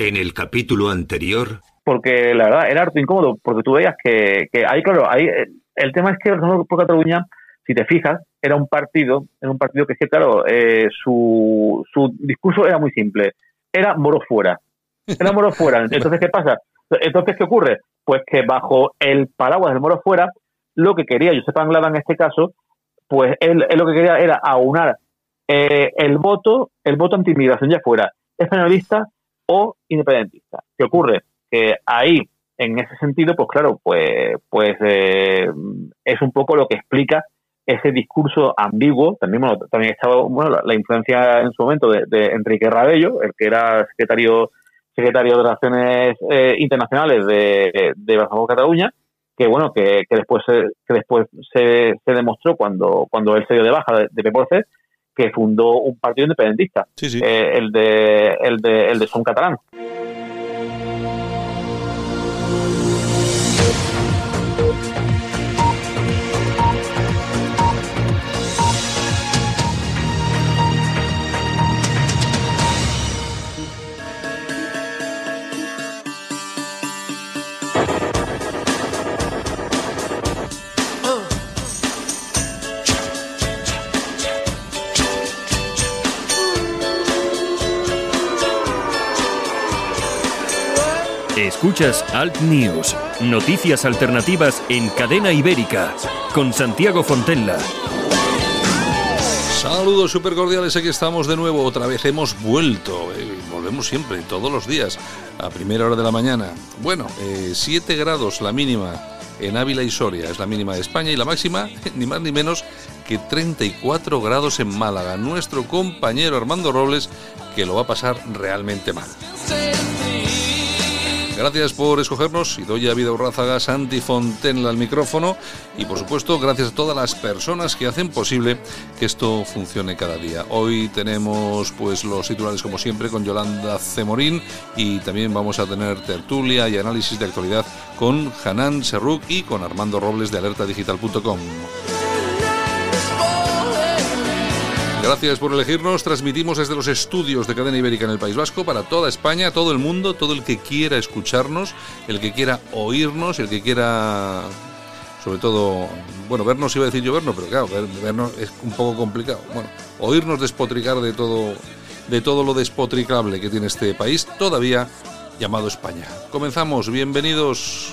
En el capítulo anterior. Porque la verdad era harto incómodo, porque tú veías que, que ahí, claro, ahí el tema es que por Cataluña, si te fijas, era un partido, era un partido que, es claro, eh, su, su discurso era muy simple. Era moro fuera. Era moro fuera. Entonces, ¿qué pasa? Entonces, ¿qué ocurre? Pues que bajo el paraguas del moro fuera, lo que quería Josep Anglada en este caso, pues él, lo que quería era aunar eh, el voto, el voto anti-inmigración ya fuera españolista o independentista. ¿Qué ocurre? Que ahí, en ese sentido, pues claro, pues, pues eh, es un poco lo que explica ese discurso ambiguo. También, bueno, también estaba bueno, la, influencia en su momento de, Enrique Rabello, el que era secretario secretario de Relaciones eh, Internacionales de, de Bajo Cataluña, que bueno, que, después, que después se, se, demostró cuando, cuando él se dio de baja de, de que fundó un partido independentista, eh, el de el de el de Son Catalán. Escuchas Alt News, noticias alternativas en cadena ibérica, con Santiago Fontella. Saludos super cordiales, aquí estamos de nuevo, otra vez hemos vuelto, eh, volvemos siempre, todos los días, a primera hora de la mañana. Bueno, 7 eh, grados la mínima en Ávila y Soria, es la mínima de España, y la máxima, ni más ni menos que 34 grados en Málaga. Nuestro compañero Armando Robles, que lo va a pasar realmente mal. Gracias por escogernos. y doy a Vida Urrázaga, Santi Fontenla al micrófono. Y por supuesto, gracias a todas las personas que hacen posible que esto funcione cada día. Hoy tenemos pues los titulares como siempre con Yolanda Cemorín y también vamos a tener tertulia y análisis de actualidad con Hanan Serruk y con Armando Robles de alertadigital.com. Gracias por elegirnos. Transmitimos desde los estudios de Cadena Ibérica en el País Vasco para toda España, todo el mundo, todo el que quiera escucharnos, el que quiera oírnos, el que quiera, sobre todo, bueno, vernos iba a decir yo vernos, pero claro, vernos es un poco complicado. Bueno, oírnos despotricar de todo, de todo lo despotricable que tiene este país, todavía llamado España. Comenzamos, bienvenidos.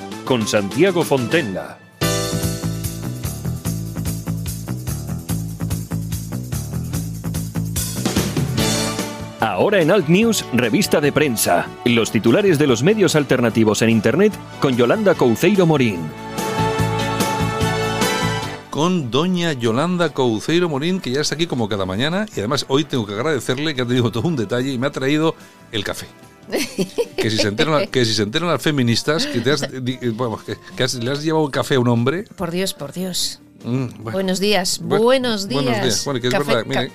con Santiago Fontenla. Ahora en Alt News, revista de prensa. Los titulares de los medios alternativos en Internet con Yolanda Couceiro Morín. Con doña Yolanda Couceiro Morín, que ya está aquí como cada mañana. Y además hoy tengo que agradecerle que ha tenido todo un detalle y me ha traído el café. Que si se enteran, que si se enteran las feministas que, te has, que, le has llevado un café a un hombre. Por Dios, por Dios. Mm, buenos días, buenos días. Buenos días. Bueno, que es verdad, mire,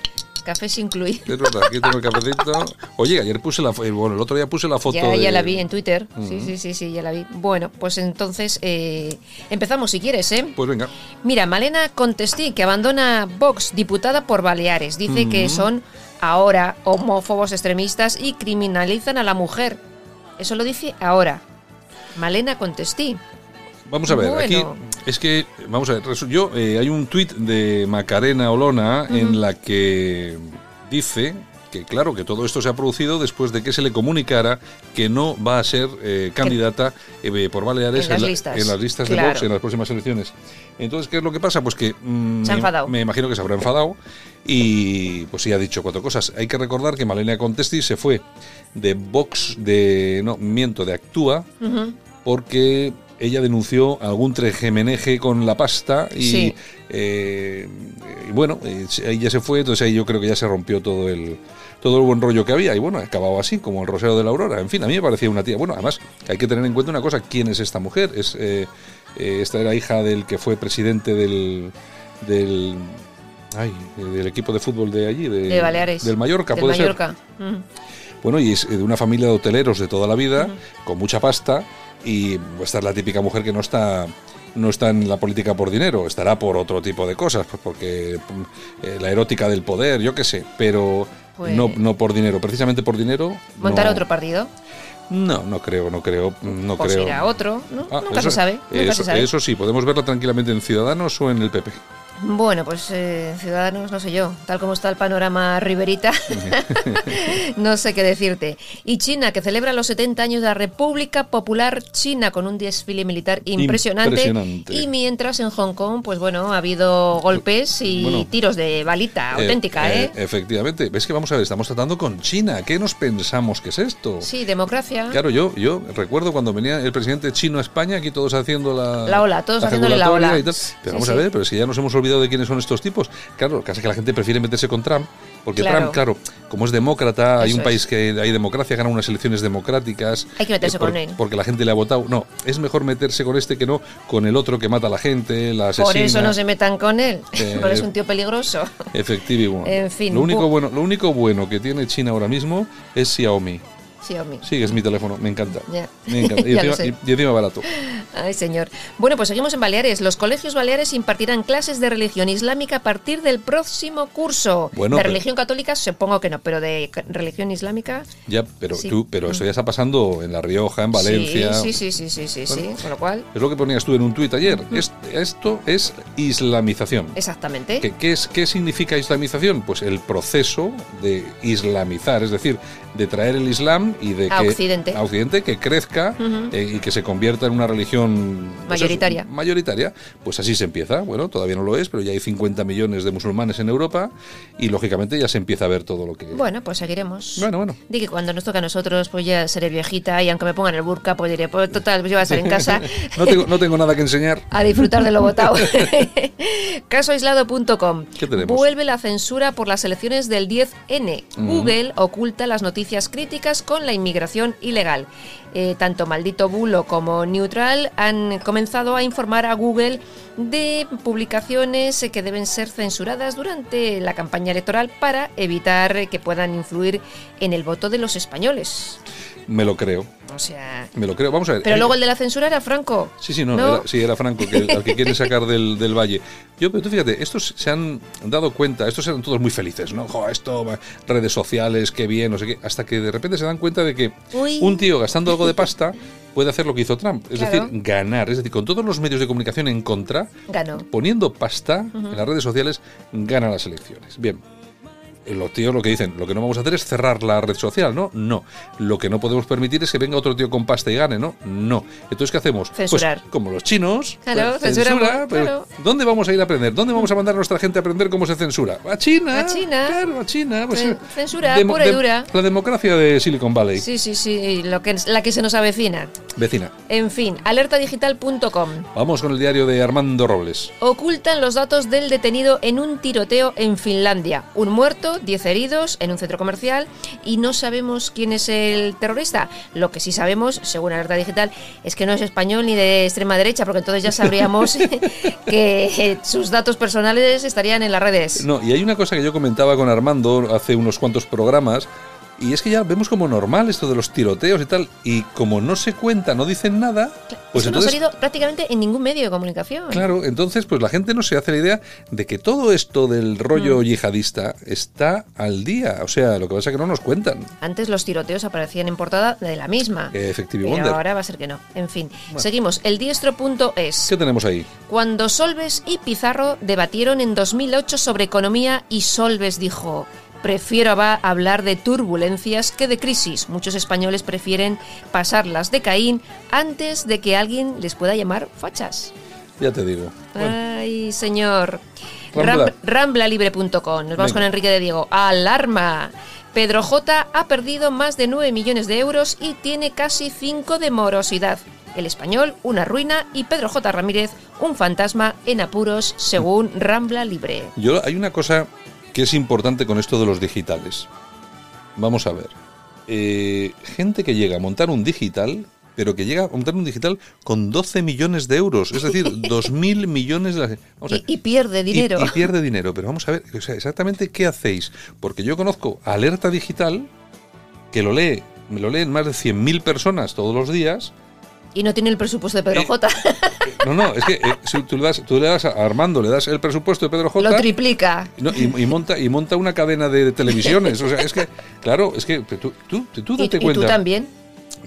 Cafés incluidos. Es verdad, aquí tengo el cafecito. Oye, ayer puse la eh, bueno, el otro día puse la foto. Ya, ya la vi en Twitter. Sí, mm. sí, sí, sí, ya la vi. Bueno, pues entonces eh, empezamos si quieres, ¿eh? Pues venga. Mira, Malena Contestí, que abandona Vox, diputada por Baleares, dice que mm. son ahora homófobos extremistas y criminalizan a la mujer. Eso lo dice ahora. Malena Contestí. Vamos a ver, aquí es que, vamos a ver, yo, eh, hay un tuit de Macarena Olona en la que dice que claro, que todo esto se ha producido después de que se le comunicara que no va a ser eh, candidata eh, por Baleares En las la- listas. en las listas de. Vox en las próximas elecciones. Entonces, ¿qué es lo que pasa? Pues que mm, Se ha me- enfadado. me imagino que se habrá enfadado y pues sí ha dicho cuatro cosas. Hay que recordar que Malenia Contesti se fue de Vox, de no, miento, de Actúa, porque ella denunció algún trejemeneje con la pasta y, Sí. eh, y bueno, eh, ahí ya se fue, entonces ahí yo creo que ya se rompió todo el todo el buen rollo que había y bueno, ha acabado así, como el Rosero de la Aurora. En fin, a mí me parecía una tía. Bueno, además hay que tener en cuenta una cosa, ¿quién es esta mujer? Es eh, eh, esta era hija del que fue presidente del del ay, eh, del equipo de fútbol de allí, de, De Baleares. del Mallorca, Del puede ser. Mallorca. Ujú. Bueno, y es de una familia de hoteleros de toda la vida, con mucha pasta, y esta es la típica mujer que no está no está en la política por dinero, estará por otro tipo de cosas, pues porque mm, eh, la erótica del poder, yo qué sé, pero Pues- no, no por dinero, precisamente por dinero. ¿Montar no, otro partido? No, no creo, no creo, no Pues creo. otro, ¿no? Ah, Nunca eso- se sabe. Nunca eso, se sabe. eso sí, podemos verla tranquilamente en Ciudadanos o en el PP. Bueno, pues eh, Ciudadanos, no sé yo, tal como está el panorama riberita, no sé qué decirte. Y China, que celebra los 70 años de la República Popular China con un desfile militar impresionante. Impresionante. Y mientras en Hong Kong, pues bueno, ha habido golpes y Bueno. tiros de balita Eh, auténtica, ¿eh? Efectivamente. ¿Ves que vamos a ver? Estamos tratando con China. ¿Qué nos pensamos que es esto? Sí, democracia. Claro, yo, yo recuerdo cuando venía el presidente chino a España, aquí todos haciendo la, La ola, todos haciéndole la ola. y tal. Pero Sí, vamos sí. a ver, pero si ya nos hemos olvidado de quiénes son estos tipos. Claro, casi que la gente prefiere meterse con Trump, porque Claro. Trump, claro, como es demócrata, hay Eso un es. país que hay democracia, gana unas elecciones democráticas. Hay que meterse por- con él. Porque la gente le ha votado. No, es mejor meterse con este que no con el otro que mata a la gente, la asesina. Por eso no se metan con él, Eh, porque es un tío peligroso. Efectivo. En fin, Lo único, bu- bueno, lo único bueno que tiene China ahora mismo es Xiaomi. Xiaomi. Sí, es mi teléfono, me encanta. Ya. Me encanta. Y, Ya encima, y- y encima barato. Ay, señor. Bueno, pues seguimos en Baleares. Los colegios baleares impartirán clases de religión islámica a partir del próximo curso. Bueno, de pero- religión católica supongo que no, pero de religión islámica Ya, pero Sí. tú, pero eso ya está pasando en La Rioja, en Valencia. Sí, sí, sí, sí, sí, sí, Bueno. sí. Con lo cual, Es lo que ponías tú en un tuit ayer. Es- esto es islamización. exactamente. ¿Qué, qué es, ¿Qué significa islamización? Pues el proceso de islamizar, es decir, de traer el islam y de A que Occidente. a Occidente que crezca eh, y que se convierta en una religión pues Mayoritaria. mayoritaria. Pues así se empieza. Bueno, todavía no lo es, pero ya hay 50 millones de musulmanes en Europa y lógicamente ya se empieza a ver todo lo que. Bueno, pues seguiremos. bueno. bueno. Di que cuando nos toca a nosotros, pues ya seré viejita y aunque me pongan el burka, pues diré, pues total, pues yo voy a estar en casa. No tengo, no tengo nada que enseñar. A disfrutar de lo votado. Casoaislado.com. ¿Qué tenemos? Vuelve la censura por las elecciones del 10N. Google oculta las noticias críticas con la inmigración ilegal. Eh, tanto Maldito Bulo como Neutral han comenzado a informar a Google de publicaciones que deben ser censuradas durante la campaña electoral para evitar que puedan influir en el voto de los españoles. Me lo creo. O sea... Me lo creo. Vamos a ver. Pero Eh, luego el de la censura era Franco. Sí, sí, no, ¿No? Era, sí, era Franco, que, al que quieren sacar del, del valle. Yo, pero tú fíjate, estos se han dado cuenta, estos eran todos muy felices, ¿no? Jo, esto, redes sociales, qué bien, no sé qué, hasta que de repente se dan cuenta de que Uy. un tío gastando algo de pasta puede hacer lo que hizo Trump, es Claro. decir, ganar, es decir, con todos los medios de comunicación en contra, Ganó. poniendo pasta en las redes sociales, gana las elecciones. Bien. Los tíos lo que dicen, lo que no vamos a hacer es cerrar la red social, ¿no? No. Lo que no podemos permitir es que venga otro tío con pasta y gane, ¿no? No. Entonces, ¿qué hacemos? Censurar. Pues, como los chinos. Claro, pues, censura, pero claro. ¿Dónde vamos a ir a aprender? ¿Dónde vamos a mandar a nuestra gente a aprender cómo se censura? A China. A China. Claro, a China. Pues, eh, censura pura y dura. La democracia de Silicon Valley. Sí, sí, sí, lo que, la que se nos avecina. Vecina. En fin, alertadigital.com. Vamos con el diario de Armando Robles. Ocultan los datos del detenido en un tiroteo en Finlandia. Un muerto, 10 heridos en un centro comercial y no sabemos quién es el terrorista. Lo que sí sabemos, según Alerta Digital, es que no es español ni de extrema derecha, porque entonces ya sabríamos que eh, sus datos personales estarían en las redes. No, y hay una cosa que yo comentaba con Armando hace unos cuantos programas, y es que ya vemos como normal esto de los tiroteos y tal, y como no se cuenta, no dicen nada, pues Eso no ha entonces... salido prácticamente en ningún medio de comunicación. Claro, entonces pues la gente no se hace la idea de que todo esto del Mm. rollo yihadista está al día. O sea, lo que pasa es que no nos cuentan. Antes los tiroteos aparecían en portada de la misma. Que Effective Pero ahora va a ser que no. En fin, seguimos. El diestro.es. ¿Qué tenemos ahí? Cuando Solves y Pizarro debatieron en 2008 sobre economía y Solves dijo, prefiero hablar de turbulencias que de crisis. Muchos españoles prefieren pasarlas de Caín antes de que alguien les pueda llamar fachas. Ya te digo. Bueno, Ay, señor. Rambla. Ram- Ramblalibre.com. Nos vamos Venga. con Enrique de Diego. Alarma. Pedro J ha perdido más de 9 millones de euros y tiene casi 5 de morosidad. El español, una ruina, y Pedro J. Ramírez, un fantasma en apuros, según Rambla Libre. yo hay una cosa que es importante con esto de los digitales. Vamos a ver. Eh, gente que llega a montar un digital, pero que llega a montar un digital con 12 millones de euros, es decir, 2.000 millones de... la- vamos a Y, pierde dinero. Y, y pierde dinero. Pero vamos a ver, o sea, exactamente qué hacéis. Porque yo conozco Alerta Digital, que lo lee, me lo leen más de 100.000 personas todos los días. Y no tiene el presupuesto de Pedro Eh, J. No, no, es que eh, si tú, le das, tú le das a Armando, le das el presupuesto de Pedro J. Lo triplica. no, y, y monta y monta una cadena de televisiones. O sea, es que, claro, es que tú, tú, tú Y, date y cuenta. tú también.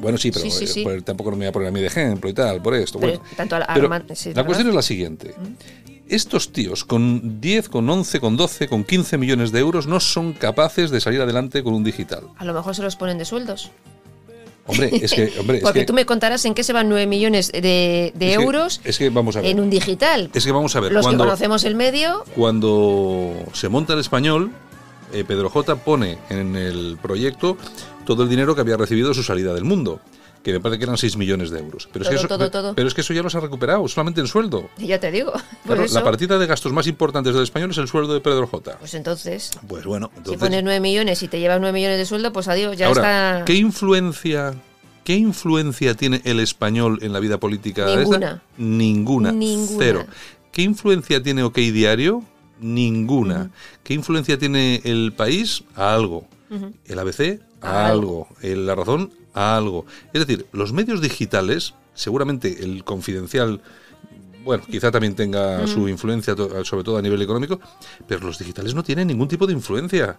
Bueno, sí, pero Sí, sí, eh, sí. pues tampoco me voy a poner a mí de ejemplo y tal, por esto. Pero bueno. tanto a- Pero Armando- la ¿verdad? cuestión es la siguiente. Estos tíos con 10, con 11, con 12, con 15 millones de euros no son capaces de salir adelante con un digital. A lo mejor se los ponen de sueldos. Hombre, es que... Hombre, es Porque que- tú me contarás en qué se van 9 millones de, de es que- euros es que vamos a ver. en un digital. Es que vamos a ver. Los cuando, que conocemos el medio, cuando se monta el español, eh, Pedro J pone en el proyecto todo el dinero que había recibido de su salida del mundo, que me parece que eran 6 millones de euros. Pero, Todo, es que eso, todo, todo. pero es que eso ya los ha recuperado, solamente en sueldo. ya te digo. Claro, la partida de gastos más importantes del español es el sueldo de Pedro J. pues entonces, Pues bueno, si entonces... pones 9 millones y te llevas 9 millones de sueldo, pues adiós, ya Ahora, está. ¿qué influencia... ¿Qué influencia tiene el español en la vida política? de esta? Ninguna. Ninguna. Ninguna. Cero. ¿Qué influencia tiene OK Diario? Ninguna. ¿Qué influencia tiene el país? A algo. El ABC? A algo. El La Razón? A algo. Es decir, los medios digitales, seguramente el confidencial, bueno, quizá también tenga su influencia, sobre todo a nivel económico, pero los digitales no tienen ningún tipo de influencia.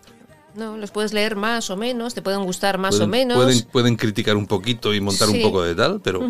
No, los puedes leer más o menos, te pueden gustar más pueden, o menos. Pueden, pueden criticar un poquito y montar Sí. un poco de tal, pero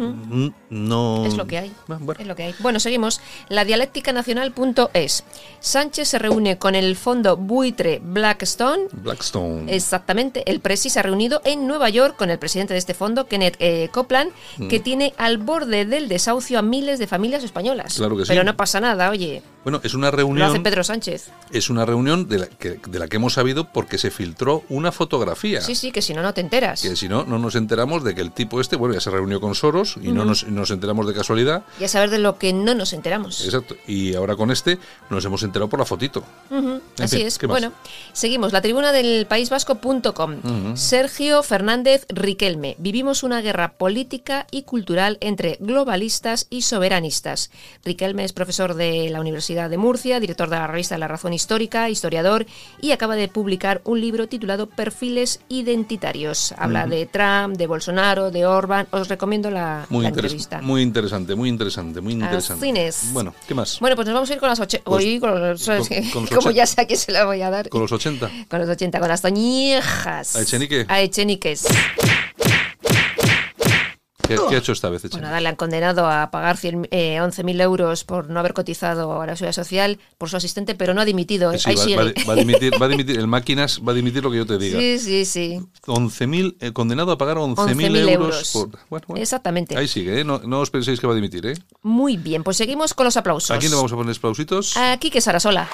no... Es lo que hay. Ah, bueno. Es lo que hay. Bueno, seguimos. La dialéctica nacional.es. Sánchez se reúne con el fondo buitre Blackstone. Blackstone. Exactamente, el Presi se ha reunido en Nueva York con el presidente de este fondo, Kenneth eh, Copeland, Mm. que tiene al borde del desahucio a miles de familias españolas. Claro que sí. Pero no pasa nada, oye, Bueno, es una lo reunión... hace Pedro Sánchez. Es una reunión de la, que, de la que hemos sabido porque se filtró una fotografía. Sí, sí, que si no, no te enteras. Que si no, no nos enteramos de que el tipo este, bueno, ya se reunió con Soros y no nos, nos enteramos de casualidad. Y a saber de lo que no nos enteramos. Exacto. Y ahora con este nos hemos enterado por la fotito. Ujú, En Así fin, es. Bueno, seguimos. La tribuna del País Vasco.com. Sergio Fernández Riquelme. Vivimos una guerra política y cultural entre globalistas y soberanistas. Riquelme es profesor de la Universidad de Murcia, director de la revista La Razón Histórica, historiador y acaba de publicar un libro titulado Perfiles Identitarios. Habla de Trump, de Bolsonaro, de Orban. Os recomiendo la, Muy, la entrevista. muy interesante, muy interesante, muy interesante. Cines. Bueno, ¿qué más? Bueno, pues nos vamos a ir con las ocho. Con los- Hoy con los- con- con los como ya sé a quién se la voy a dar. Con los 80. Con los 80, con las toñejas. ¿A Echenique? A Echeniques. ¿Qué, qué ha hecho esta vez Bueno, nada, le han condenado a pagar 100, eh, 11.000 euros por no haber cotizado a la seguridad social por su asistente, pero no ha dimitido. Sí, Ahí va, sigue. va a- va a dimitir, va a dimitir, el máquinas va a dimitir lo que yo te diga. Sí, sí, sí. 11.000, eh, condenado a pagar 11.000 11.000 euros. euros. por- bueno, bueno. Exactamente. Ahí sigue, ¿eh? no, no os penséis que va a dimitir. ¿eh? Muy bien, pues seguimos con los aplausos. ¿A quién le vamos a poner aplausitos? Aquí que Sarasola.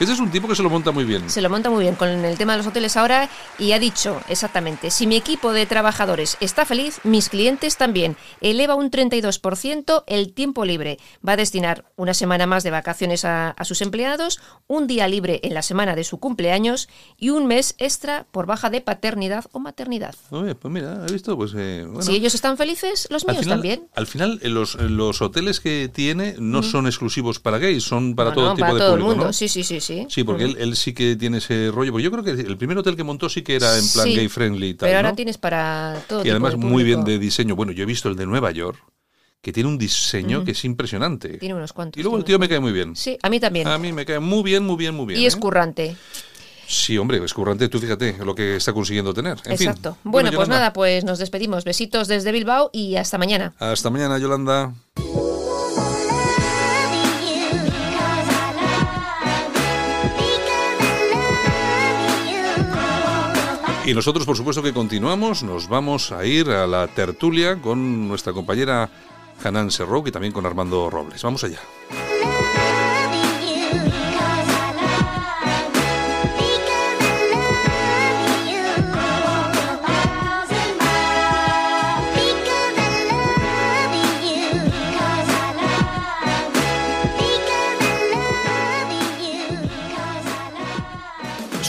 Este es un tipo que se lo monta muy bien. Se lo monta muy bien con el tema de los hoteles ahora y ha dicho exactamente, si mi equipo de trabajadores está feliz, mis clientes también. Eleva un 32% el tiempo libre. Va a destinar una semana más de vacaciones a, a sus empleados, un día libre en la semana de su cumpleaños y un mes extra por baja de paternidad o maternidad. Oye, pues mira, ¿has visto? Pues, eh, bueno. Si ellos están felices, los al míos final, también. al final, eh, los, eh, los hoteles que tiene no son exclusivos para gays, son para No, todo no, tipo para de todo público, el mundo. ¿no? Sí, sí, sí, sí. Sí, porque él, él sí que tiene ese rollo. Porque yo creo que el primer hotel que montó sí que era en plan Sí, gay friendly y tal. Pero ahora ¿no? tienes para todo Y tipo además de muy bien de diseño. Bueno, yo he visto el de Nueva York, que tiene un diseño que es impresionante. Tiene unos cuantos. y luego el tío me cae muy bien. Sí, a mí también. A mí me cae muy bien, muy bien, muy bien. y es ¿eh? currante. Sí, hombre, es currante. Tú fíjate lo que está consiguiendo tener. En fin. Exacto. Bueno, pues nada, pues nos despedimos. Besitos desde Bilbao y hasta mañana. Hasta mañana, Yolanda. Y nosotros, por supuesto, que continuamos. Nos vamos a ir a la tertulia con nuestra compañera Hanan Serrouk y también con Armando Robles. Vamos allá.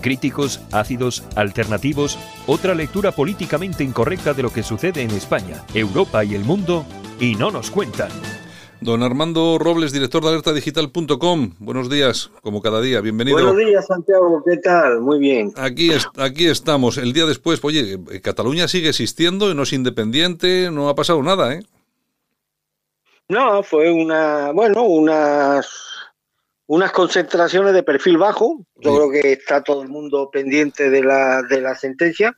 Críticos, ácidos, alternativos, otra lectura políticamente incorrecta de lo que sucede en España, Europa y el mundo, y no nos cuentan. Don Armando Robles, director de alertadigital.com. Buenos días, como cada día, bienvenido. Buenos días, Santiago, ¿qué tal? Muy bien. Aquí, aquí estamos. El día después, oye, Cataluña sigue existiendo, no es independiente, no ha pasado nada, ¿eh? No, fue una, bueno, unas unas concentraciones de perfil bajo. Yo creo que está todo el mundo pendiente de la, de la sentencia,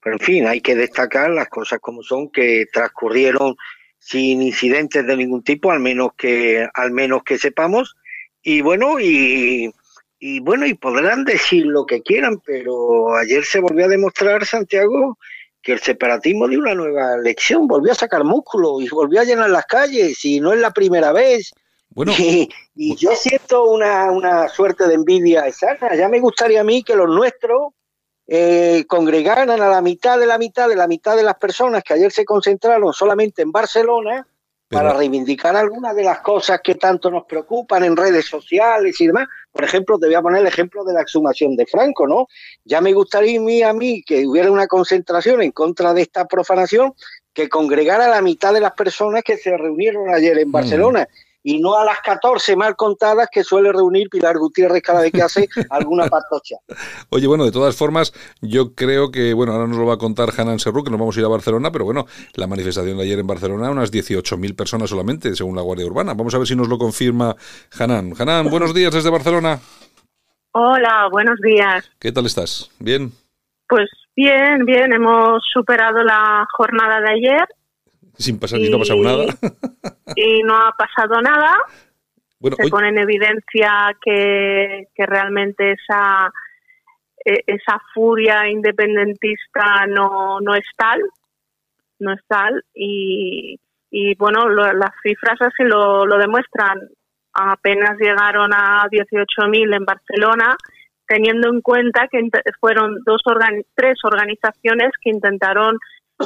pero en fin, hay que destacar las cosas como son que transcurrieron sin incidentes de ningún tipo, al menos que, al menos que sepamos. Y bueno, y, y bueno, y podrán decir lo que quieran, pero ayer se volvió a demostrar, Santiago, que el separatismo dio una nueva lección, volvió a sacar músculo y volvió a llenar las calles, y no es la primera vez, bueno, y, yo siento una, una, suerte de envidia sana. Ya me gustaría a mí que los nuestros eh, congregaran a la mitad de la mitad de la mitad de las personas que ayer se concentraron solamente en Barcelona para reivindicar algunas de las cosas que tanto nos preocupan en redes sociales y demás. Por ejemplo, te voy a poner el ejemplo de la exhumación de Franco, ¿no? Ya me gustaría a mí, a mí que hubiera una concentración en contra de esta profanación que congregara a la mitad de las personas que se reunieron ayer en mm. Y no a las 14 mal contadas que suele reunir Pilar Gutiérrez cada vez que hace alguna patocha. Oye, bueno, de todas formas, yo creo que, bueno, ahora nos lo va a contar Hanan Serru, que nos vamos a ir a Barcelona, pero bueno, la manifestación de ayer en Barcelona, unas 18.000 personas solamente, según la Guardia Urbana. Vamos a ver si nos lo confirma Hanan. Hanan, buenos días desde Barcelona. Hola, buenos días. ¿Qué tal estás? ¿Bien? Pues bien, bien, hemos superado la jornada de ayer sin pasar y, no ha pasado nada. Y no ha pasado nada. Se pone en evidencia que, realmente esa, e, esa furia independentista no, no es tal, no es tal. Y, y bueno, las cifras así lo, lo demuestran. Apenas llegaron a 18.000 en Barcelona, teniendo en cuenta que fueron dos tres organizaciones que intentaron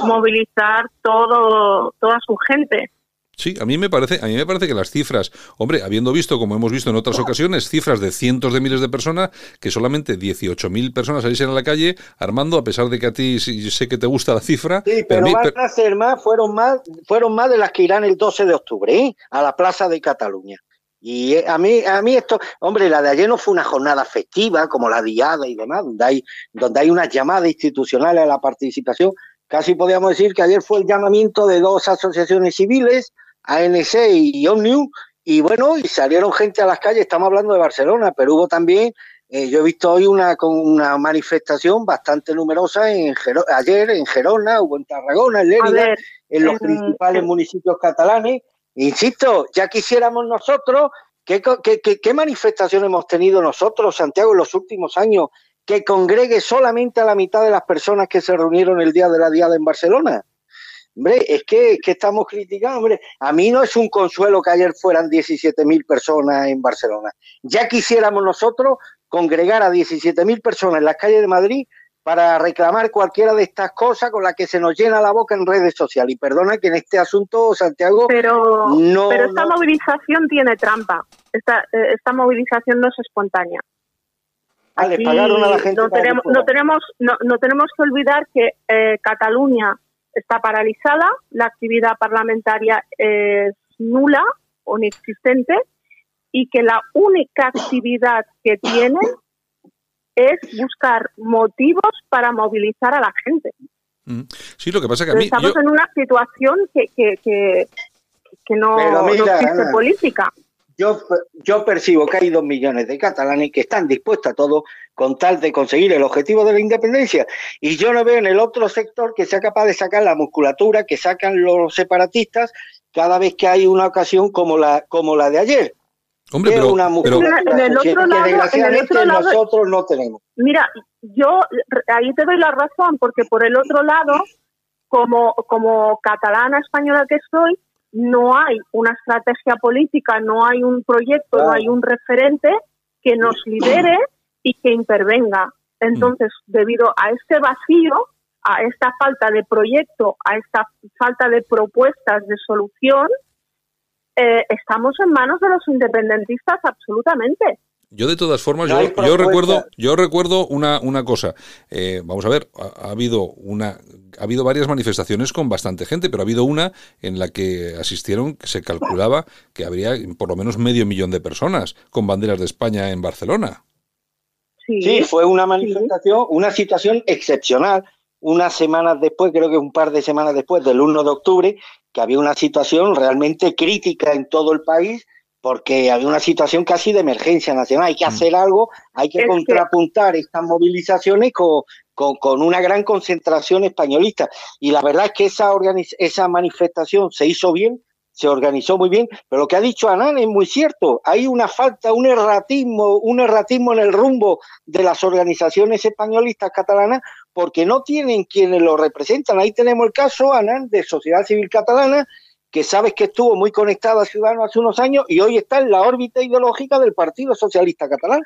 movilizar todo, toda su gente. Sí, a mí me parece, a mí me parece que las cifras, hombre, habiendo visto, como hemos visto en otras ocasiones, cifras de cientos de miles de personas, que solamente 18.000 personas saliesen a la calle, Armando, a pesar de que a ti sé que te gusta la cifra. Sí, pero, van a ser más, fueron más, fueron más de las que irán el 12 de octubre, ¿eh? a la Plaza de Cataluña. Y eh, a mí, a mí esto, hombre, la de ayer no fue una jornada festiva como la diada y demás, donde hay, donde hay unas llamadas institucionales a la participación, Casi podríamos decir que ayer fue el llamamiento de dos asociaciones civiles, ANC y OMNIU, y bueno, y salieron gente a las calles, estamos hablando de Barcelona, pero hubo también, eh, yo he visto hoy una, una manifestación bastante numerosa en ayer en Gerona, hubo en Tarragona, en Lérida, en los principales municipios catalanes. Insisto, ya quisiéramos nosotros, ¿qué, qué, qué, qué manifestación hemos tenido nosotros, Santiago, en los últimos años que congregue solamente a la mitad de las personas que se reunieron el día de la diada en Barcelona. Hombre, es que, estamos criticando, hombre, a mí no es un consuelo que ayer fueran 17.000 personas en Barcelona. Ya quisiéramos nosotros congregar a 17.000 personas en las calles de Madrid para reclamar cualquiera de estas cosas con las que se nos llena la boca en redes sociales. Y perdona que en este asunto, Santiago, pero, no, pero esta movilización tiene trampa. Esta, eh, esta movilización no es espontánea. Ah, pagaron a la gente. No tenemos, no tenemos, no, tenemos que olvidar que eh, Cataluña está paralizada, la actividad parlamentaria es nula o inexistente y que la única actividad que tienen es buscar motivos para movilizar a la gente. Sí, lo que pasa que a mí... Estamos en una situación que, que, que no, existe política. Yo, yo percibo que hay dos millones de catalanes que están dispuestos a todo con tal de conseguir el objetivo de la independencia. Y yo no veo en el otro sector que sea capaz de sacar la musculatura que sacan los separatistas cada vez que hay una ocasión como la, como la de ayer. Hombre, pero, una en el otro lado, desgraciadamente nosotros no tenemos. Mira, yo ahí te doy la razón, porque por el otro lado, como, como catalana española que soy, no hay una estrategia política, no hay un proyecto, no hay un referente que nos lidere y que intervenga. Entonces, debido a este vacío, a esta falta de proyecto, a esta falta de propuestas de solución, eh, estamos en manos de los independentistas absolutamente. Yo de todas formas, yo, recuerdo, yo recuerdo una, una cosa. Eh, vamos a ver, ha, habido una, ha habido varias manifestaciones con bastante gente, pero ha habido una en la que asistieron, que se calculaba que habría por lo menos medio millón de personas con banderas de España en Barcelona. Sí, fue una manifestación, una situación excepcional. Unas semanas después, creo que un par de semanas después del 1 de octubre, que había una situación realmente crítica en todo el país porque había una situación casi de emergencia nacional. Hay que mm. hacer algo, hay que contrapuntar estas movilizaciones con, con, una gran concentración españolista. Y la verdad es que esa, esa manifestación se hizo bien, se organizó muy bien, pero lo que ha dicho Anán es muy cierto. Hay una falta, un erratismo, un erratismo en el rumbo de las organizaciones españolistas catalanas porque no tienen quienes lo representan. Ahí tenemos el caso, Anán, de Sociedad Civil Catalana, que sabes que estuvo muy conectado a Ciudadanos hace unos años y hoy está en la órbita ideológica del Partido Socialista Catalán.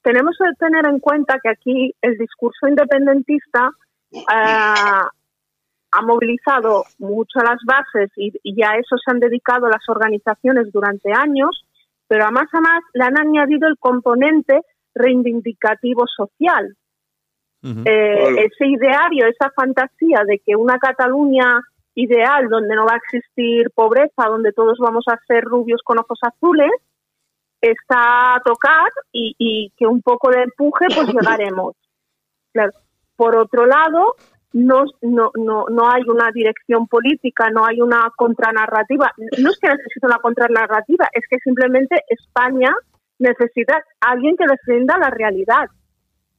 Tenemos que tener en cuenta que aquí el discurso independentista eh, ha movilizado mucho las bases y, ya a eso se han dedicado las organizaciones durante años, pero a más a más le han añadido el componente reivindicativo social. Eh, ese ideario, esa fantasía de que una Cataluña ideal donde no va a existir pobreza, donde todos vamos a ser rubios con ojos azules, está a tocar y, que un poco de empuje pues llegaremos. Por otro lado, no, no, no, no hay una dirección política, no hay una contranarrativa. No es que necesite una contranarrativa, es que simplemente España necesita a alguien que defienda la realidad.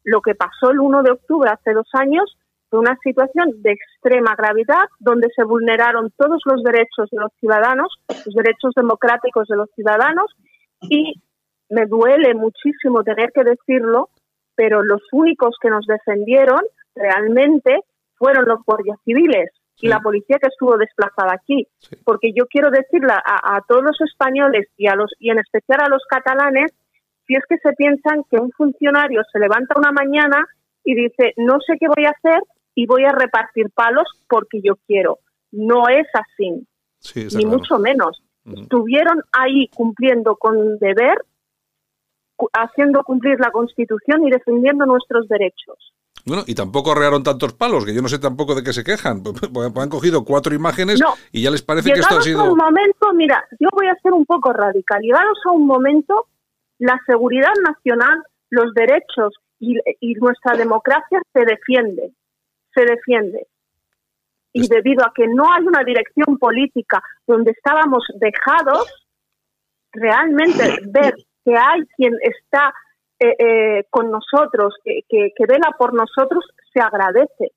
Lo que pasó el 1 de octubre hace dos años una situación de extrema gravedad donde se vulneraron todos los derechos de los ciudadanos, los derechos democráticos de los ciudadanos y me duele muchísimo tener que decirlo, pero los únicos que nos defendieron realmente fueron los guardias civiles y la policía que estuvo desplazada aquí. Porque yo quiero decirle a, a, todos los españoles y, a los, y en especial a los catalanes, si es que se piensan que un funcionario se levanta una mañana y dice, no sé qué voy a hacer, y voy a repartir palos porque yo quiero. No es así, ni mucho menos. Estuvieron ahí cumpliendo con deber, haciendo cumplir la Constitución y defendiendo nuestros derechos. Bueno, y tampoco arrearon tantos palos, que yo no sé tampoco de qué se quejan. Han cogido cuatro imágenes y ya les parece que esto ha sido. a un momento, mira, yo voy a ser un poco radical. Llegados a un momento, la seguridad nacional, los derechos y, y nuestra democracia se defiende se defiende. Y debido a que no hay una dirección política donde estábamos dejados, realmente ver que hay quien está eh, eh, con nosotros, que, que, vela por nosotros, se agradece.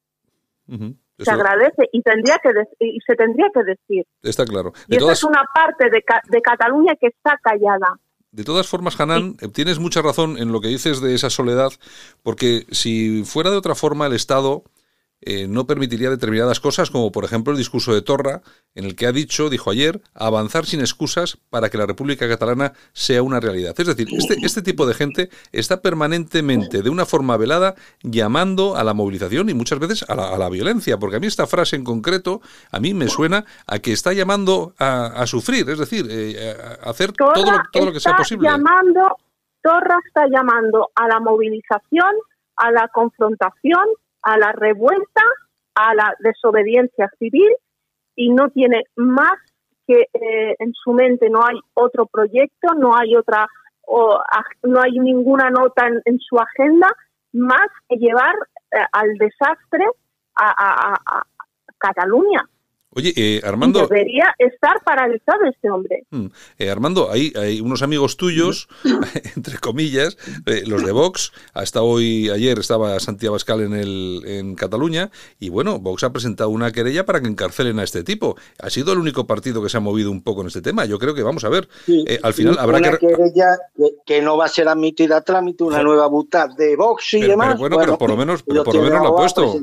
Se agradece y tendría que y se tendría que decir. Está claro. y esa es una parte de, de Cataluña que está callada. De todas formas, Hanan, eh, tienes mucha razón en lo que dices de esa soledad, porque si fuera de otra forma el Estado eh, no permitiría determinadas cosas, como por ejemplo el discurso de Torra, en el que ha dicho, dijo ayer, avanzar sin excusas para que la República Catalana sea una realidad. Es decir, este, este tipo de gente está permanentemente, de una forma velada, llamando a la movilización y muchas veces a la, violencia, porque a mí esta frase en concreto, a mí me suena a que está llamando a, sufrir, es decir, eh, a hacer todo lo, todo lo que sea posible. Llamando, Torra está llamando a la movilización, a la confrontación a la revuelta, a la desobediencia civil y no tiene más que eh, en su mente, no hay otro proyecto, no hay otra, o, no hay ninguna nota en, su agenda más que llevar eh, al desastre a, Cataluña. Oye, eh, Armando. debería estar paralizado este hombre. Mm, eh, Armando, hay, hay unos amigos tuyos, entre comillas, eh, los de Vox. Hasta hoy, ayer estaba Santiago Abascal en, el, en Cataluña. Y bueno, Vox ha presentado una querella para que encarcelen a este tipo. Ha sido el único partido que se ha movido un poco en este tema. Yo creo que vamos a ver. al final habrá una querella que, no va a ser admitida a trámite, una nueva butad de Vox y demás. bueno, pero por lo menos, por lo, menos lo ha puesto.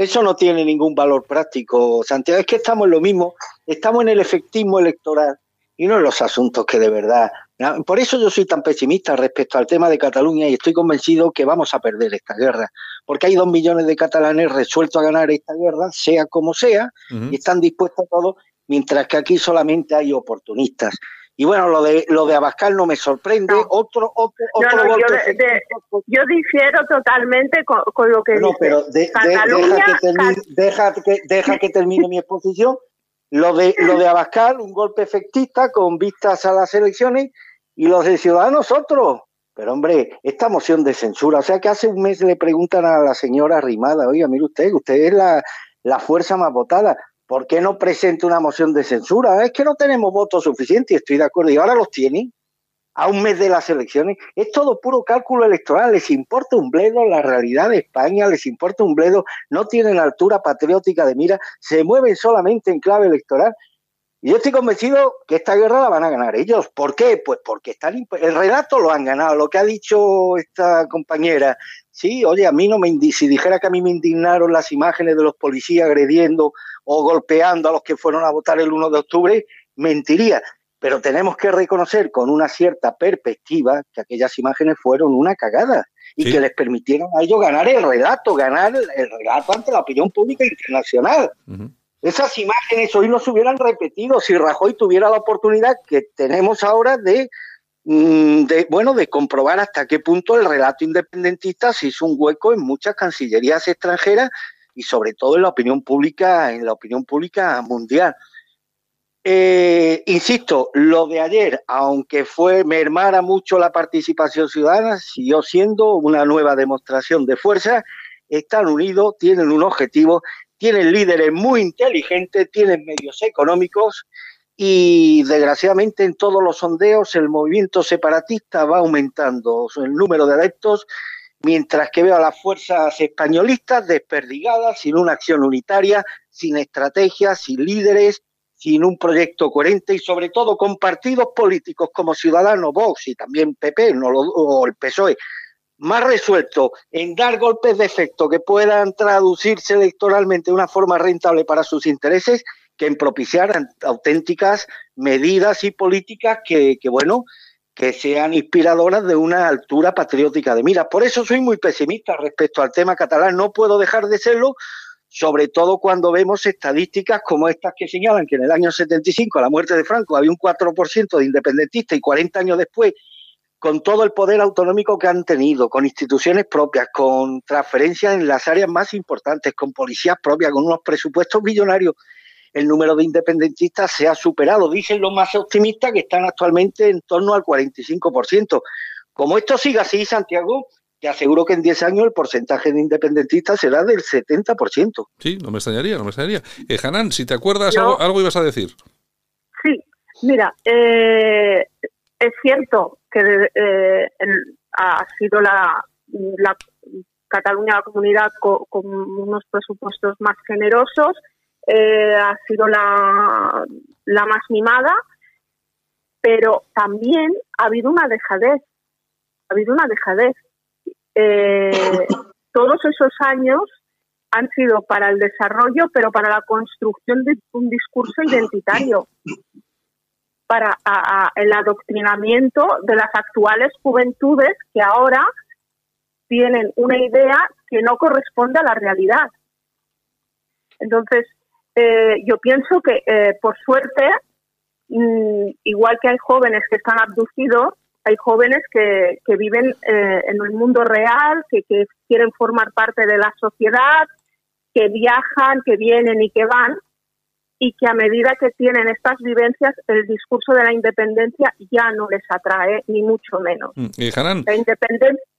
Eso no tiene ningún valor práctico, Santiago. Es que estamos en lo mismo, estamos en el efectismo electoral y no en los asuntos que de verdad. Por eso yo soy tan pesimista respecto al tema de Cataluña y estoy convencido que vamos a perder esta guerra, porque hay dos millones de catalanes resueltos a ganar esta guerra, sea como sea, y están dispuestos a todo, mientras que aquí solamente hay oportunistas. Y bueno, lo de lo de Abascal no me sorprende. Otro, otro, otro golpe yo, difiero totalmente con, lo que no, pero deja, que termine, deja, que, deja que termine mi exposición. Lo de lo de Abascal, un golpe efectista con vistas a las elecciones y los de Ciudadanos otro. Pero hombre, esta moción de censura, o sea que hace un mes le preguntan a la señora Rimada, oiga, mire usted, usted es la, la fuerza más votada. ¿Por qué no presenta una moción de censura? Es que no tenemos votos suficientes, estoy de acuerdo. Y ahora los tienen a un mes de las elecciones. Es todo puro cálculo electoral. Les importa un bledo la realidad de España, les importa un bledo. No tienen altura patriótica de mira, se mueven solamente en clave electoral. Y yo estoy convencido que esta guerra la van a ganar ellos. ¿Por qué? Pues porque están el relato lo han ganado. Lo que ha dicho esta compañera, sí, oye, a mí no me si dijera que a mí me indignaron las imágenes de los policías agrediendo o golpeando a los que fueron a votar el 1 de octubre, mentiría. Pero tenemos que reconocer con una cierta perspectiva que aquellas imágenes fueron una cagada y que les permitieron a ellos ganar el relato, ganar el relato ante la opinión pública internacional. Esas imágenes hoy no se hubieran repetido si Rajoy tuviera la oportunidad que tenemos ahora de, de, bueno, de comprobar hasta qué punto el relato independentista se hizo un hueco en muchas cancillerías extranjeras y sobre todo en la opinión pública, en la opinión pública mundial. Eh, insisto, lo de ayer, aunque fue mermara mucho la participación ciudadana, siguió siendo una nueva demostración de fuerza. Están unidos, tienen un objetivo, tienen líderes muy inteligentes, tienen medios económicos y desgraciadamente en todos los sondeos el movimiento separatista va aumentando el número de adeptos mientras que veo a las fuerzas españolistas desperdigadas, sin una acción unitaria, sin estrategia, sin líderes, sin un proyecto coherente y sobre todo con partidos políticos como Ciudadanos, Vox y también PP no o el PSOE, más resuelto en dar golpes de efecto que puedan traducirse electoralmente de una forma rentable para sus intereses que en propiciar auténticas medidas y políticas que, que bueno, que sean inspiradoras de una altura patriótica de mira. Por eso soy muy pesimista respecto al tema catalán. No puedo dejar de serlo, sobre todo cuando vemos estadísticas como estas que señalan que en el año 75, a la muerte de Franco, había un 4% de independentistas y 40 años después, con todo el poder autonómico que han tenido, con instituciones propias, con transferencias en las áreas más importantes, con policías propias, con unos presupuestos millonarios el número de independentistas se ha superado. Dicen los más optimistas que están actualmente en torno al 45%. Como esto siga así, Santiago, te aseguro que en 10 años el porcentaje de independentistas será del 70%. Sí, no me extrañaría, no me extrañaría. Eh, Hanan, si te acuerdas, algo, ibas a decir. Sí, mira, eh, es cierto que eh, ha sido la, la Cataluña la comunidad con, unos presupuestos más generosos eh, ha sido la, la más mimada, pero también ha habido una dejadez, ha habido una dejadez. Eh, todos esos años han sido para el desarrollo, pero para la construcción de un discurso identitario, para el adoctrinamiento de las actuales juventudes que ahora tienen una idea que no corresponde a la realidad. Entonces, eh, yo pienso que, eh, por suerte, mm, igual que hay jóvenes que están abducidos, hay jóvenes que, que viven eh, en el mundo real, que, que quieren formar parte de la sociedad, que viajan, que vienen y que van, y que a medida que tienen estas vivencias, el discurso de la independencia ya no les atrae, ni mucho menos. Mm, la independencia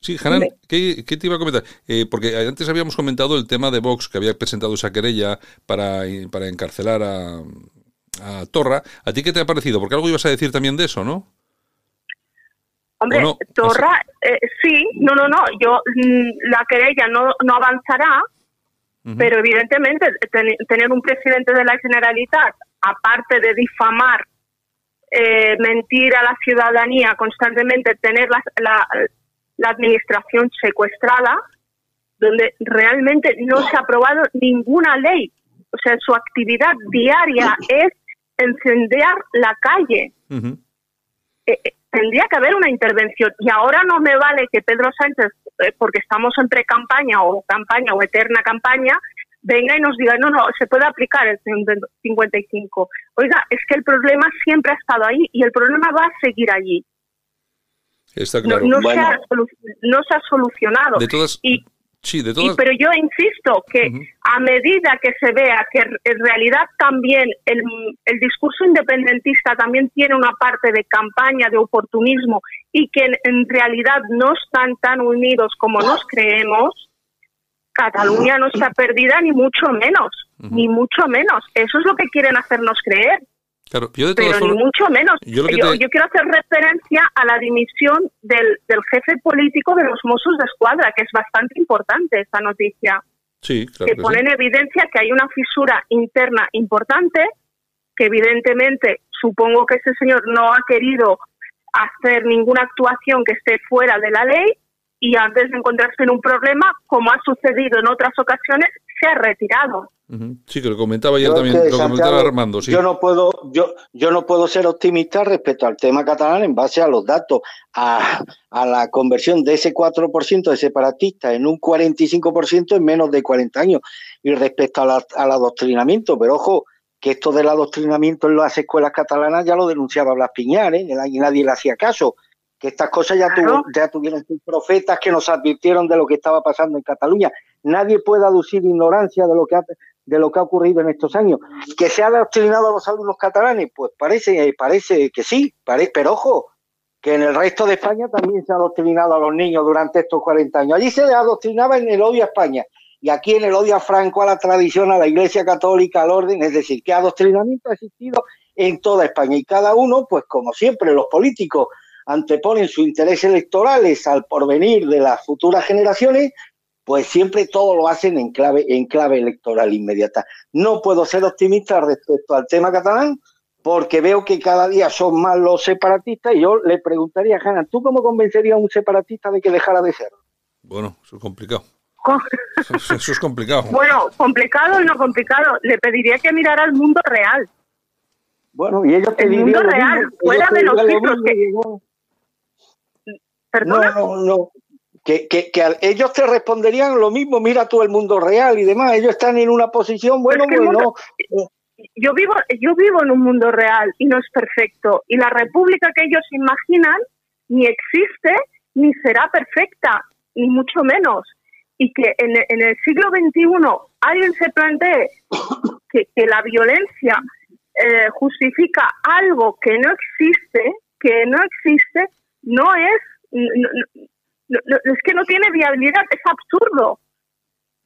Sí, Hanan, ¿qué, te iba a comentar? Eh, porque antes habíamos comentado el tema de Vox, que había presentado esa querella para, para encarcelar a, a Torra. ¿A ti qué te ha parecido? Porque algo ibas a decir también de eso, ¿no? Hombre, Torra, eh, sí, no, no, no, yo, mm, la querella no, no avanzará, pero evidentemente tener un presidente de la Generalitat, aparte de difamar, eh, mentir a la ciudadanía constantemente, tener la, la, la administración secuestrada, donde realmente no se ha aprobado ninguna ley. O sea, su actividad diaria es encender la calle. Eh, eh, tendría que haber una intervención. Y ahora no me vale que Pedro Sánchez, eh, porque estamos en pre-campaña o campaña o eterna campaña, venga y nos diga, no, no, se puede aplicar el 55. Oiga, es que el problema siempre ha estado ahí y el problema va a seguir allí. Está claro. No, se, ha, no se, ha, solucionado. De todas... y, pero yo insisto que a medida que se vea que en realidad también el, el, discurso independentista también tiene una parte de campaña, de oportunismo y que en, realidad no están tan unidos como nos creemos, Cataluña no está perdida ni mucho menos, ni mucho menos. Eso es lo que quieren hacernos creer. Pero ni mucho menos. Yo, quiero hacer referencia a la dimisión del, jefe político de los Mossos de Escuadra, que es bastante importante esta noticia. Sí, que, pone en evidencia que hay una fisura interna importante, que evidentemente supongo que ese señor no ha querido hacer ninguna actuación que esté fuera de la ley y antes de encontrarse en un problema, como ha sucedido en otras ocasiones, se ha retirado. Sí, que lo comentaba ayer también, lo comentaba Armando. Yo no puedo, yo, yo no puedo ser optimista respecto al tema catalán en base a los datos, a, a la conversión de ese 4% de separatistas en un 45% en menos de 40 años y respecto al adoctrinamiento. Pero ojo, que esto del adoctrinamiento en las escuelas catalanas ya lo denunciaba Blas Piñar, ¿eh? y nadie le hacía caso que estas cosas ya, ya tuvieron profetas que nos advirtieron de lo que estaba pasando en Cataluña. Nadie puede aducir ignorancia de lo que ha, de lo que ha ocurrido en estos años. ¿Que se ha adoctrinado a los alumnos catalanes? Pues parece, parece que sí, pero ojo, que en el resto de España también se ha adoctrinado a los niños durante estos 40 años. Allí se adoctrinaba en el odio a España y aquí en el odio a Franco, a la tradición, a la Iglesia Católica, al orden, es decir, que adoctrinamiento ha existido en toda España y cada uno, pues como siempre, los políticos anteponen sus intereses electorales al porvenir de las futuras generaciones, pues siempre todo lo hacen en clave, en clave electoral inmediata. No puedo ser optimista respecto al tema catalán, porque veo que cada día son más los separatistas, y yo le preguntaría a Hanna, ¿tú cómo convencerías a un separatista de que dejara de ser? Bueno, eso es complicado. Eso, es complicado. Bueno, complicado y no complicado. Le pediría que mirara al mundo real. Bueno, y ellos te El mundo real, fuera de los cifros que... No, no, no. Que, que, que, ellos te responderían lo mismo, mira tú el mundo real y demás. Ellos están en una posición, bueno, bueno. Yo vivo, yo vivo en un mundo real y no es perfecto. Y la república que ellos imaginan ni existe ni será perfecta, ni mucho menos. Y que en, en el siglo XXI alguien se plantee que, que la violencia eh, justifica algo que no existe, que no existe, no es es que no tiene viabilidad, es absurdo.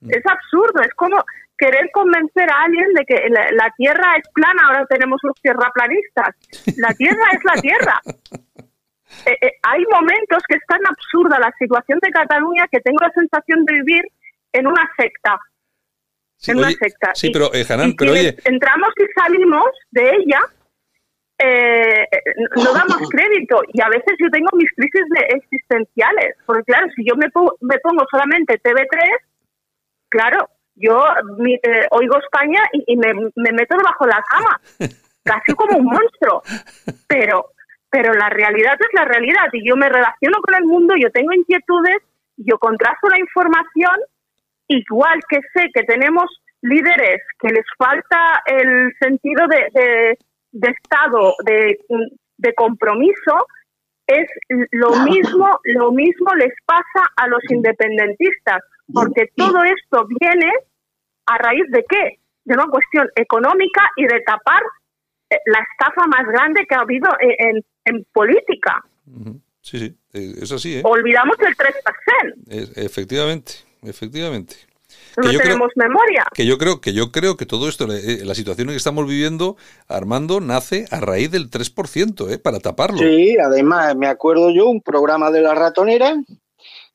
Mm. Es absurdo, es como querer convencer a alguien de que la, Tierra es plana, ahora tenemos los tierraplanistas. La Tierra es la Tierra. Eh, eh, hay momentos que es tan absurda la situación de Cataluña que tengo la sensación de vivir en una secta. en una secta. Sí, pero, eh, pero oye... Entramos y salimos de ella eh, no damos crédito. Y a veces yo tengo mis crisis existenciales, porque claro, si yo me, pongo, me pongo solamente TV3, claro, yo eh, oigo España y, me, meto debajo de la cama, casi como un monstruo, pero, pero la realidad es la realidad y yo me relaciono con el mundo, yo tengo inquietudes, yo contrasto la información, igual que sé que tenemos líderes que les falta el sentido de de Estado, de, de compromiso, es lo mismo, lo mismo les pasa a los independentistas, porque todo esto viene a raíz de qué? De una cuestión económica y de tapar eh, la estafa más grande que ha habido en, en, política. Sí, sí, es así, ¿eh? Olvidamos el 3%. efectivamente, efectivamente. No tenemos memoria. Que yo creo que yo creo que todo esto, eh, la situación que estamos viviendo, Armando, nace a raíz del 3%, ¿eh? Para taparlo. Sí, además me acuerdo yo un programa de la ratonera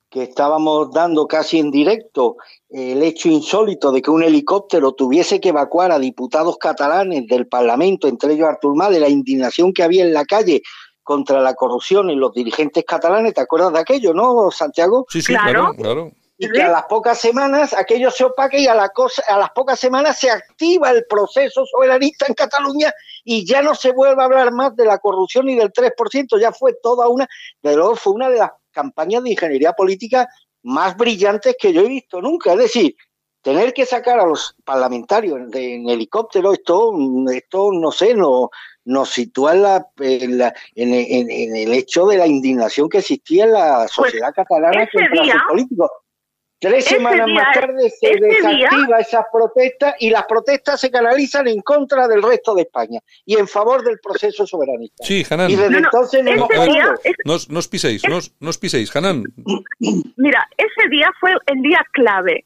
que estábamos dando casi en directo el hecho insólito de que un helicóptero tuviese que evacuar a diputados catalanes del Parlamento, entre ellos Artur Mas, de la indignación que había en la calle contra la corrupción en los dirigentes catalanes. ¿Te acuerdas de aquello, no, Santiago? Sí, sí, claro, claro. Y que a las pocas semanas aquello se opaque y a, la cosa, a las pocas semanas se activa el proceso soberanista en Cataluña y ya no se vuelve a hablar más de la corrupción y del 3%, ya fue toda una, de luego fue una de las campañas de ingeniería política más brillantes que yo he visto nunca. Es decir, tener que sacar a los parlamentarios en, helicóptero, esto, esto no sé, no, nos sitúa en, la, en, el hecho de la indignación que existía en la pues sociedad catalana contra los políticos. Tres semanas más tarde se desactiva esas protestas y las protestas se canalizan en contra del resto de España y en favor del proceso soberanista. Sí, Hanan. Y desde entonces no, hemos no, os piséis, no, os piséis, Hanan. Mira, ese día fue el día clave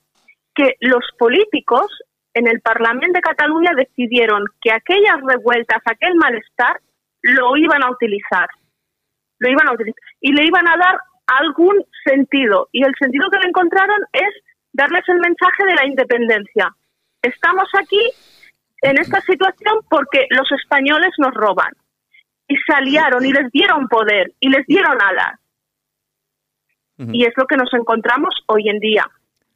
que los políticos en el Parlamento de Cataluña decidieron que aquellas revueltas, aquel malestar, lo iban a utilizar. Lo iban a utilizar. Y le iban a dar algún sentido. Y el sentido que le encontraron es darles el mensaje de la independencia. Estamos aquí en esta situación porque los españoles nos roban. Y se aliaron y les dieron poder y les dieron alas. Y es lo que nos encontramos hoy en día.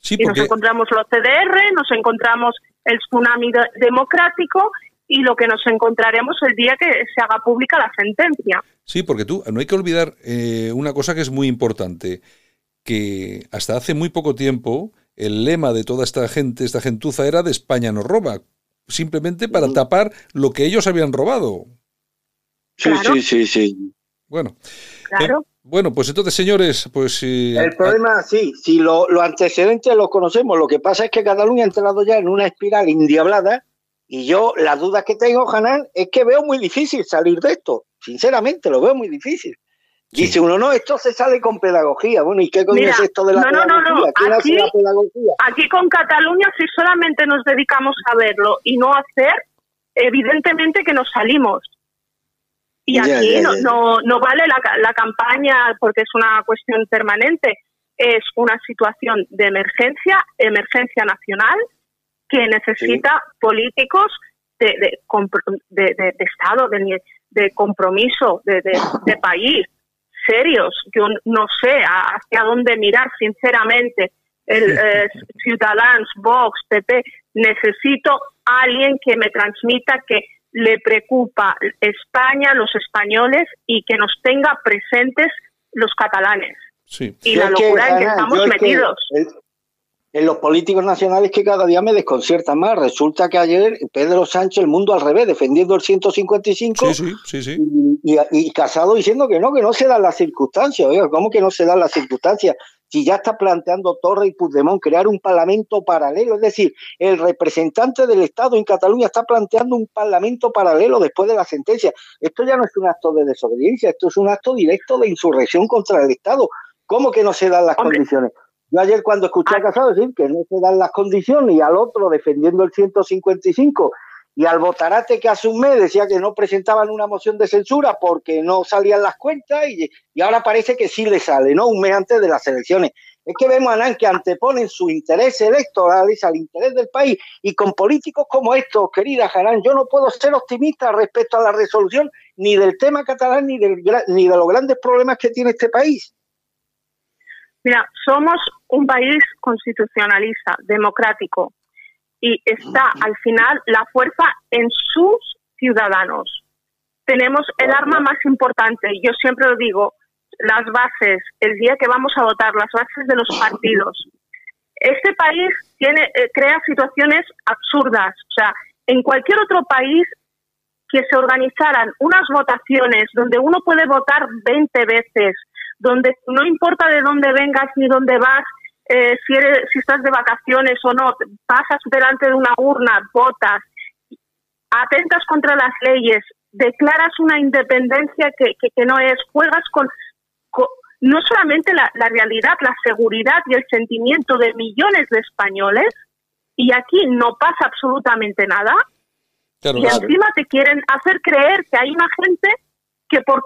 Y nos encontramos los CDR, nos encontramos el tsunami democrático y lo que nos encontraremos el día que se haga pública la sentencia. Sí, porque tú, no hay que olvidar eh, una cosa que es muy importante, que hasta hace muy poco tiempo el lema de toda esta gente, esta gentuza, era de España nos roba, simplemente para tapar lo que ellos habían robado. Sí, sí, sí, sí. Bueno. Claro. Eh, bueno, pues entonces, señores, pues... el problema, sí, si los antecedentes los conocemos, lo que pasa es que Cataluña ha entrado ya en una espiral indiablada y yo, la duda que tengo, Hanan, es que veo muy difícil salir de esto. Sinceramente, lo veo muy difícil. Dice uno, no, esto se sale con pedagogía. Bueno, ¿y qué coño es esto de la pedagogía? No, no, no. Aquí, aquí con Cataluña, si solamente nos dedicamos a verlo y no a hacer, evidentemente que nos salimos. Y aquí No, no, no, vale la, la campaña porque es una cuestión permanente. Es una situación de emergencia, emergencia nacional, que necesita políticos de, de, de, Estado, de, compromiso, de, país, serios. Yo no sé hacia dónde mirar, sinceramente. El eh, Ciudadanos, Vox, PP, necesito alguien que me transmita que le preocupa España, los españoles y que nos tenga presentes los catalanes. Y la locura en que estamos metidos en los políticos nacionales que cada día me desconciertan más. Resulta que ayer Pedro Sánchez, el mundo al revés, defendiendo el 155 sí, sí, sí, y, y, Casado diciendo que no, que no se dan las circunstancias. Oiga, ¿cómo que no se dan las circunstancias? Si ya está planteando Torre y Puigdemont crear un parlamento paralelo, es decir, el representante del Estado en Cataluña está planteando un parlamento paralelo después de la sentencia. Esto ya no es un acto de desobediencia, esto es un acto directo de insurrección contra el Estado. ¿Cómo que no se dan las condiciones? Yo ayer cuando escuché a ah. Casado decir que no se dan las condiciones y al otro defendiendo el 155 y al Botarate que hace un mes decía que no presentaban una moción de censura porque no salían las cuentas y, ahora parece que sí le sale, ¿no? Un mes antes de las elecciones. Es que vemos a Nan que anteponen su interés electoral al interés del país y con políticos como estos, querida Jarán, yo no puedo ser optimista respecto a la resolución ni del tema catalán ni, del, ni de los grandes problemas que tiene este país. Mira, somos un país constitucionalista, democrático, y está al final la fuerza en sus ciudadanos. Tenemos el arma más importante, yo siempre lo digo, las bases, el día que vamos a votar, las bases de los partidos. Este país tiene, eh, crea situaciones absurdas. O sea, en cualquier otro país que se organizaran unas votaciones donde uno puede votar 20 veces, donde no importa de dónde vengas ni dónde vas, eh, si, eres, si estás de vacaciones o no, pasas delante de una urna, votas, atentas contra las leyes, declaras una independencia que, que, no es, juegas con, no solamente la, realidad, la seguridad y el sentimiento de millones de españoles, y aquí no pasa absolutamente nada, y encima te quieren hacer creer que hay una gente que por